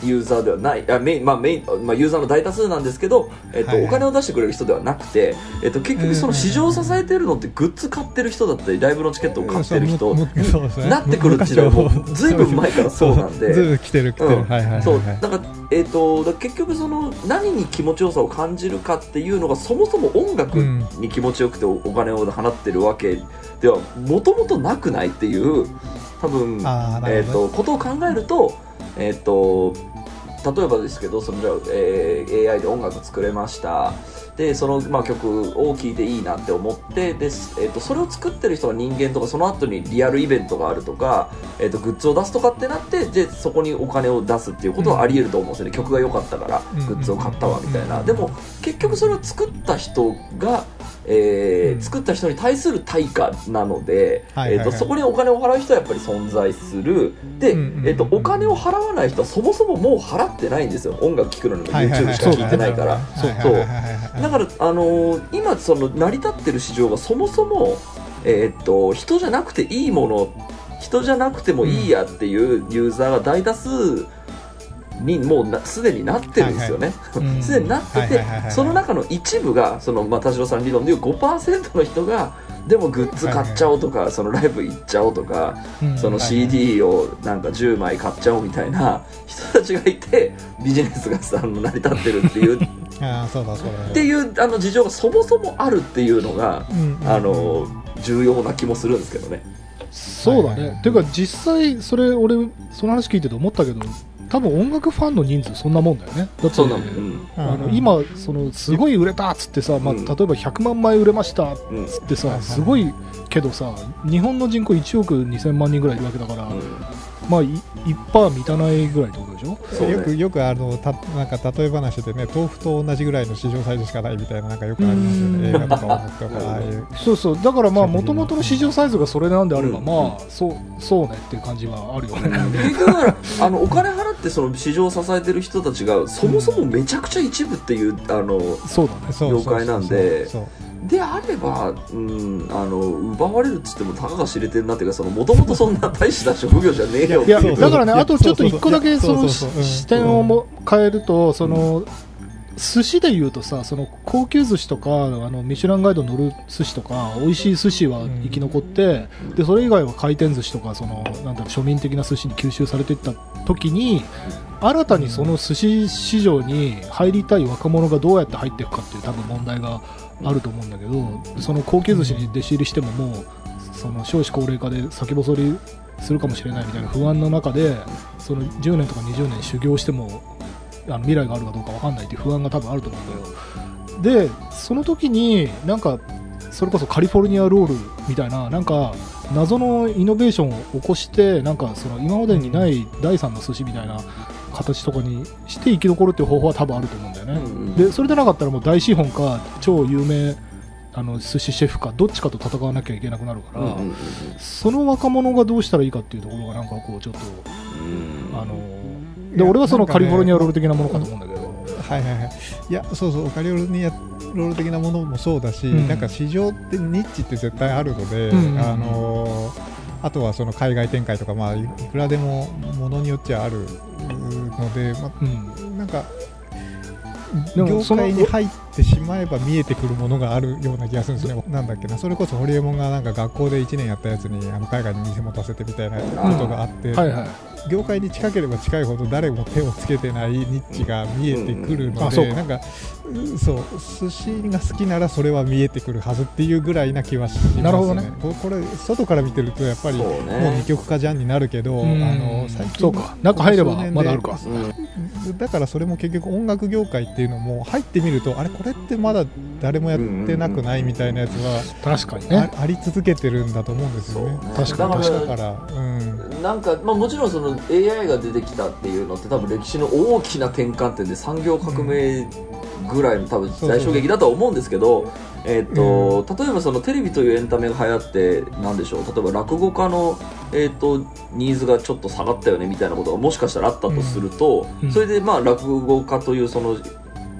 A: ユーザーではない。あメイン、まあ、メイン、まあ、ユーザーの大多数なんですけど、えっと
C: はい。はい
A: お金を出してくれる人ではなくて、えっと結局その市場を支えているのってグッズ買ってる人だったりライブのチケットを買ってる人
C: そうむむそうですね
A: なってくる時代はもうずいぶん前からそうなんで。
C: ずいぶん来てる来てる、
A: うん。
C: はいはい
A: そう。だから、えー、と結局その何に気持ちよさを感じるかっていうのがそもそも音楽に気持ちよくておお金を払ってるわけではもともとなくないっていう多分、えー、
C: るほど。
A: とことを考えると,、えー、と例えばですけどそのじゃあ、えー AI で音楽作れました。でその、まあ、曲を聴いていいなって思ってで、えー、とそれを作ってる人が人間とかその後にリアルイベントがあるとか、えー、とグッズを出すとかってなってでそこにお金を出すっていうことはあり得ると思うんですよね、曲が良かったからグッズを買ったわみたいな、でも結局それを作った人が、えー
C: うん。
A: 作った人に対する対価なので、えー、とそこにお金を払う人はやっぱり存在する。で、えー、とお金を払わない人はそもそももう払ってないんですよ。音楽聴くのにも YouTube しか聴いてないから。だから、あのー今その成り立ってる市場がそもそも、えーっと人じゃなくていいもの人じゃなくてもいいやっていうユーザーが大多数にもうなすでになってるんですよね。
C: うん。
A: すで、になっててその中の一部がその、まあ、田代さん理論でいう5%の人がでもグッズ買っちゃおうとか、そのライブ行っちゃおうとか、
B: うん。
A: その CD をなんか10枚買っちゃおうみたいな人たちがいてビジネスがさ成り立ってるっていう。
C: ああそうだそうだ
A: っていうあの事情がそもそもあるっていうのが、あの重要な気もするんですけどね。
B: そうだね、
C: はいはい
B: てい。うか実際それ俺その話聞いてて思ったけど多分音楽ファンの人数そんなもんだよね。だって
A: そうん。
B: あの今そのすごい売れたっつってさ、まあ、
A: うん。
B: 例えば100万枚売れましたっ
A: うん
B: つってさ、すごいけどさ日本の人口1億2000万人ぐらいいるわけだから、
A: うん
B: まあい1%満たないぐらいってことでしょ？
A: そうね。
C: よくよくあのたなんか例え話でね豆腐と同じぐらいの市場サイズしかないみたいななんかよくありますよね。映画とか音楽とかああいう。
B: そうそう。だからまあ
C: そう
B: もともとの市場サイズがそれなんであれば、
A: うん
B: まあそうそうねっていう感じはあるよね、
A: あのお金払ってその市場を支えてる人たちがそもそもめちゃくちゃ一部っていうあの
B: そうだね。
C: そうそうそう。
A: 業界なんで
C: そう
A: であれば、うん、あの奪われるっつってもたかが知れてるなっていうかもともとそんな大した職業じゃねえよって
B: いや
A: いう
B: だからねあとちょっと一個だけその視点をも変えるとその寿司で言うとさその高級寿司とかあのミシュランガイドに乗る寿司とか美味しい寿司は生き残って、でそれ以外は回転寿司とかそのなんだろう庶民的な寿司に吸収されていった時に新たにその寿司市場に入りたい若者がどうやって入っていくかっていう多分問題があると思うんだけどその高級寿司に弟子入りしてももうその少子高齢化で先細りするかもしれないみたいな不安の中でその10年とか20年修行してもあの未来があるかどうか分かんないっていう不安が多分あると思うんだよ。でその時になんかそれこそカリフォルニアロールみたいななんか謎のイノベーションを起こしてなんかその今までにない第三の寿司みたいな形とかにして生き残るっていう方法は多分あると思うんだよね、
A: うんうん。
B: でそれでなかったらもう大資本か超有名あの寿司シェフかどっちかと戦わなきゃいけなくなるから、
A: うんうんうん
B: その若者がどうしたらいいかっていうところがなんかこうちょっと
A: うん。
B: あので俺はそのカリフォルニアロール的なものかと思うんだけど、
C: はいはいはい。いやそうそうカリフォルニアロール的なものもそうだし、
B: うん。
C: なんか市場ってニッチって絶対あるので、
B: うんうん
C: あのーあとはその海外展開とか、まあ、いいくらでもものによっちゃあるので、ま
B: うん。
C: あ、なんか業界に入ってしまえば見えてくるものがあるような気がするんですね、なんだっけな、それこそホリエモンがなんか学校で1年やったやつにあの海外に店持たせてみたいなことがあって、
B: はいはい。
C: 業界に近ければ近いほど誰も手をつけてないニッチが見えてくる
B: うん。
C: ので、
B: あそうか。
C: なんかうんそう寿司が好きならそれは見えてくるはずっていうぐらいな気はしますね。
B: なるほどね。
C: ここれ外から見てるとやっぱりもう
A: ね。
C: 二極化じゃんになるけど、
B: うん。
C: あの最近
B: そうか。中入ればまだあるか。
A: うん。
C: だからそれも結局音楽業界っていうのも入ってみるとあれこれってまだ誰もやってなくないみたいなやつは
B: 確かに
C: あ
B: ね。
C: あり続けてるんだと思うんですよね。
B: 確かに
A: だ
C: だから、うん、
A: なんか、まあ、もちろんその AI が出てきたっていうのって多分歴史の大きな転換点で産業革命ぐらいの多分大衝撃だとは思うんですけど、えっと例えばそのテレビというエンタメが流行ってなんでしょう。例えば落語家の、えっとニーズがちょっと下がったよねみたいなことがもしかしたらあったとすると、
B: うん。
A: それでまあ落語家というその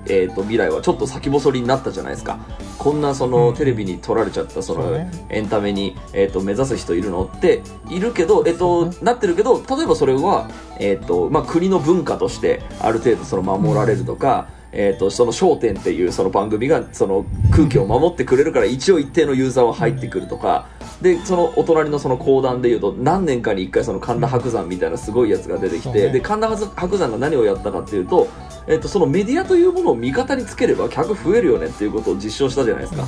A: えー、と未来はちょっと先細りになったじゃないですか。こんなその、
C: うん。
A: テレビに撮られちゃったそのエンタメに、えー、と目指す人いるのっているけど、えーとなってるけど例えばそれは、えーとまあ、国の文化としてある程度その守られるとか、えー、とその『笑点』っていうその番組がその空気を守ってくれるから一応一定のユーザーは入ってくるとか。でそのお隣のその講談でいうと何年かに一回その神田伯山みたいなすごいやつが出てきて、で神田伯山が何をやったかっていうと、えっとそのメディアというものを味方につければ客増えるよねっていうことを実証したじゃないですか、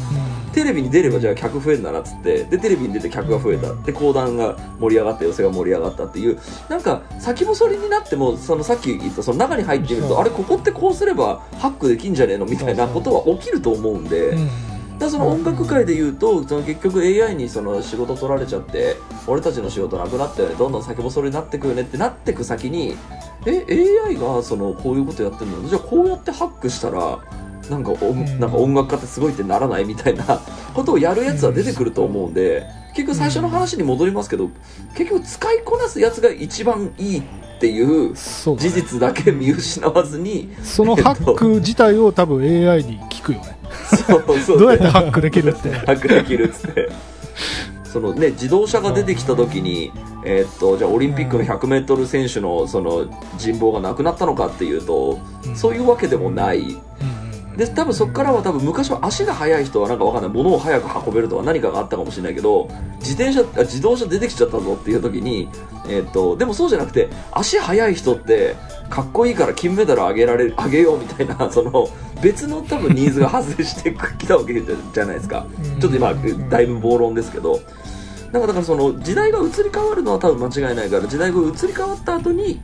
A: テレビに出ればじゃあ客増えるんだなっつってでテレビに出て客が増えた。で講談が盛り上がった寄せが盛り上がったっていうなんか先細りになってもそのさっき言ったその中に入ってみるとあれここってこうすればハックできんじゃねえの？みたいなことは起きると思うんで。
B: うん
A: だその音楽界で言うとその結局 AI にその仕事取られちゃって俺たちの仕事なくなったよねどんどん先細りになってくよねってなってく先にえ AI がそのこういうことやってるの？じゃあこうやってハックしたらなんか音
C: うん。
A: なんか音楽家ってすごいってならないみたいなことをやるやつは出てくると思うんで結局最初の話に戻りますけど結局使いこなすやつが一番いいっていう事実だけ見失わずに
B: そのハック自体を多分 AI に聞くよね
A: そうそう。
B: どうやってハックできるって。
A: ハックできるっつって。そのね自動車が出てきた時に、えーっとじゃあオリンピックの 100m 選手のその人望がなくなったのかっていうと、
B: うん。
A: そういうわけでもない。
B: うんうん
A: で多分そこからは多分昔は足が速い人はなんかわかんない。物を速く運べるとか何かがあったかもしれないけど自転車あ自動車出てきちゃったぞっていう時に、えーっとでもそうじゃなくて足速い人ってかっこいいから金メダルあげられるあげようみたいな その別の多分ニーズが発生してきたわけじゃないですか。
C: うん。
A: ちょっと今だいぶ暴論ですけど。なんかだからその時代が移り変わるのは多分間違いないから時代が移り変わった後に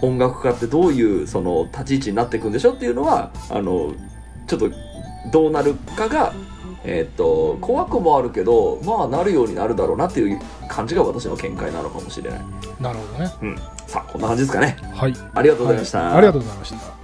A: 音楽家ってどういうその立ち位置になっていくんでしょっていうのはあのちょっとどうなるかが、えーっと怖くもあるけどまあなるようになるだろうなっていう感じが私の見解なのかもしれない、
B: なるほどね。
A: うん、さあこんな感じですかね。
B: はい。
A: ありがとうございました、
B: はい。ありがとうございました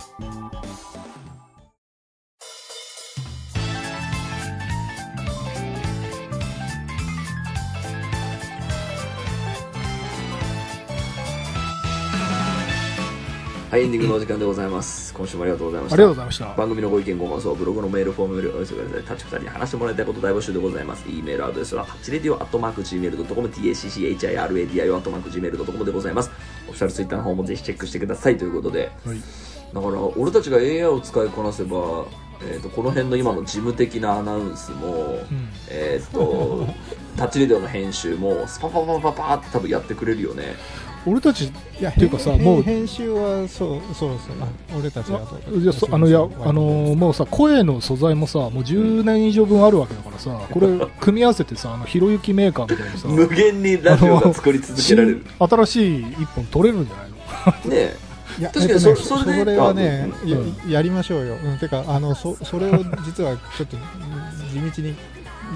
A: はいエンディングのお時間でございます。今週もありがとうございました。
B: ありがとうございました。
A: 番組のご意見ご感想はブログのメールフォームよりお寄せくださいタッチ2人に話してもらいたいこと大募集でございます。E メールアドレスはタッチレディオアットマーク Gmail.com tacchiradio アットマーク Gmail.com でございます。オフィシャルツイッターの方もぜひチェックしてください。ということで
B: はい
A: だから俺たちが AI を使いこなせば、えー、とこの辺の今の事務的なアナウンスも、
B: うん。
A: えっ、と タッチレディオの編集もスパパパパパーって多分やってくれるよね
B: 俺たち
C: いや
B: っていうかさ
C: 編
B: もう
C: 編集はそうそうそうあ俺たちだと
B: いやそあのいやあのもうさ声の素材もさもう10年以上分あるわけだからさこれ組み合わせてさあのひろゆきメーカーみたいにさ
A: 無限にラジオが作り続けられる。
B: 新新しい一本取れるんじゃないの？
A: ね
C: いや
A: 確かにそそれ
C: はね
A: あ
C: や
B: うん。
C: やりましょうよ、うん、てかあのそそれを実はちょっと地道に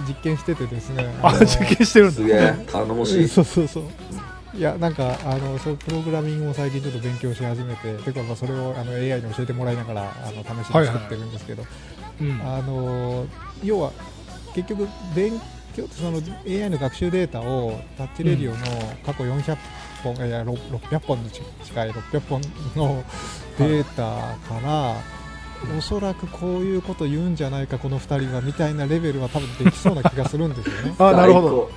C: 実験しててですね
B: あ
C: の
B: 実験してるんだ。
A: すげえ頼もしい。
C: そうそうそういやなんかあのそうプログラミングを最近ちょっと勉強し始めててかまあそれをあの AI に教えてもらいながらあの試しに作ってるんですけど、
B: うん
C: あの要は結局勉強その AI の学習データをタッチレディオの過去400本、いやろ600本に近い600本のデータから、おそらくこういうこと言うんじゃないかこの2人はみたいなレベルは多分できそうな気がするんですよね。
B: あなるほど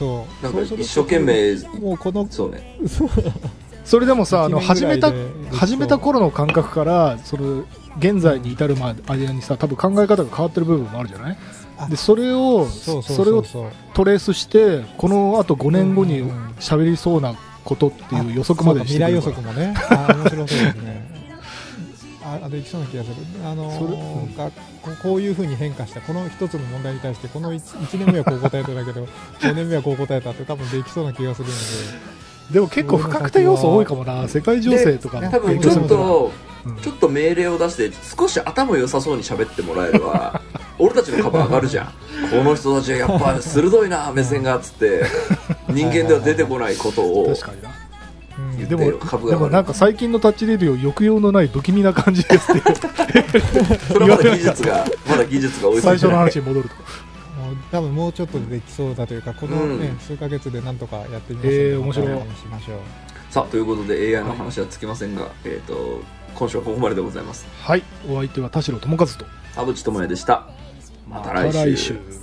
C: そう。
A: なんか一生懸命
C: もうこの
A: そうね。
C: そう。
B: それでもさあの
C: 一
B: 始めた始めた頃の感覚からその現在に至るまで間にさ多分考え方が変わってる部分もあるじゃない？
C: あ。
B: でそれを
C: そ
B: れをトレースしてこのあと5年後に喋りそうなことっていう予測まで
C: そうか
B: して
C: 未来
B: くれるから
C: 予測もね。あ面白そうですねああできそうな気がする。あの
B: それうん。
C: がここういうふうに変化したこの一つの問題に対してこの 1, 年目はこう答えただけど 5年目はこう答えたって多分できそうな気がするので。
B: でも結構不確定要素多いかもな。世界情勢とか
C: で
A: 多分ちょっと
B: うん。
A: ちょっと命令を出して少し頭良さそうに喋ってもらえれば 俺たちの株上がるじゃん。この人たちはやっぱ鋭いな目線がっつって。人間では出てこないことを。
B: 確かにな。
C: うん
A: 言っ
B: でも
A: て株が
B: でもなんか最近のタッチレディオ抑揚のない不気味な感じですって。
A: それはまだ技術がまだ技術が追いつ
B: 最初の話に戻ると。
C: もう多分もうちょっとでできそうだというかこの、ね
A: うん。
C: 数ヶ月でなんとかやってみますので
B: えー面白い。
C: ししましょう。
A: さあということで AI の話はつきませんが、えっ、と今週はここまででございます。
B: はい。お相手は田代智和と。
A: 田淵智也でした。また来週。
B: また来週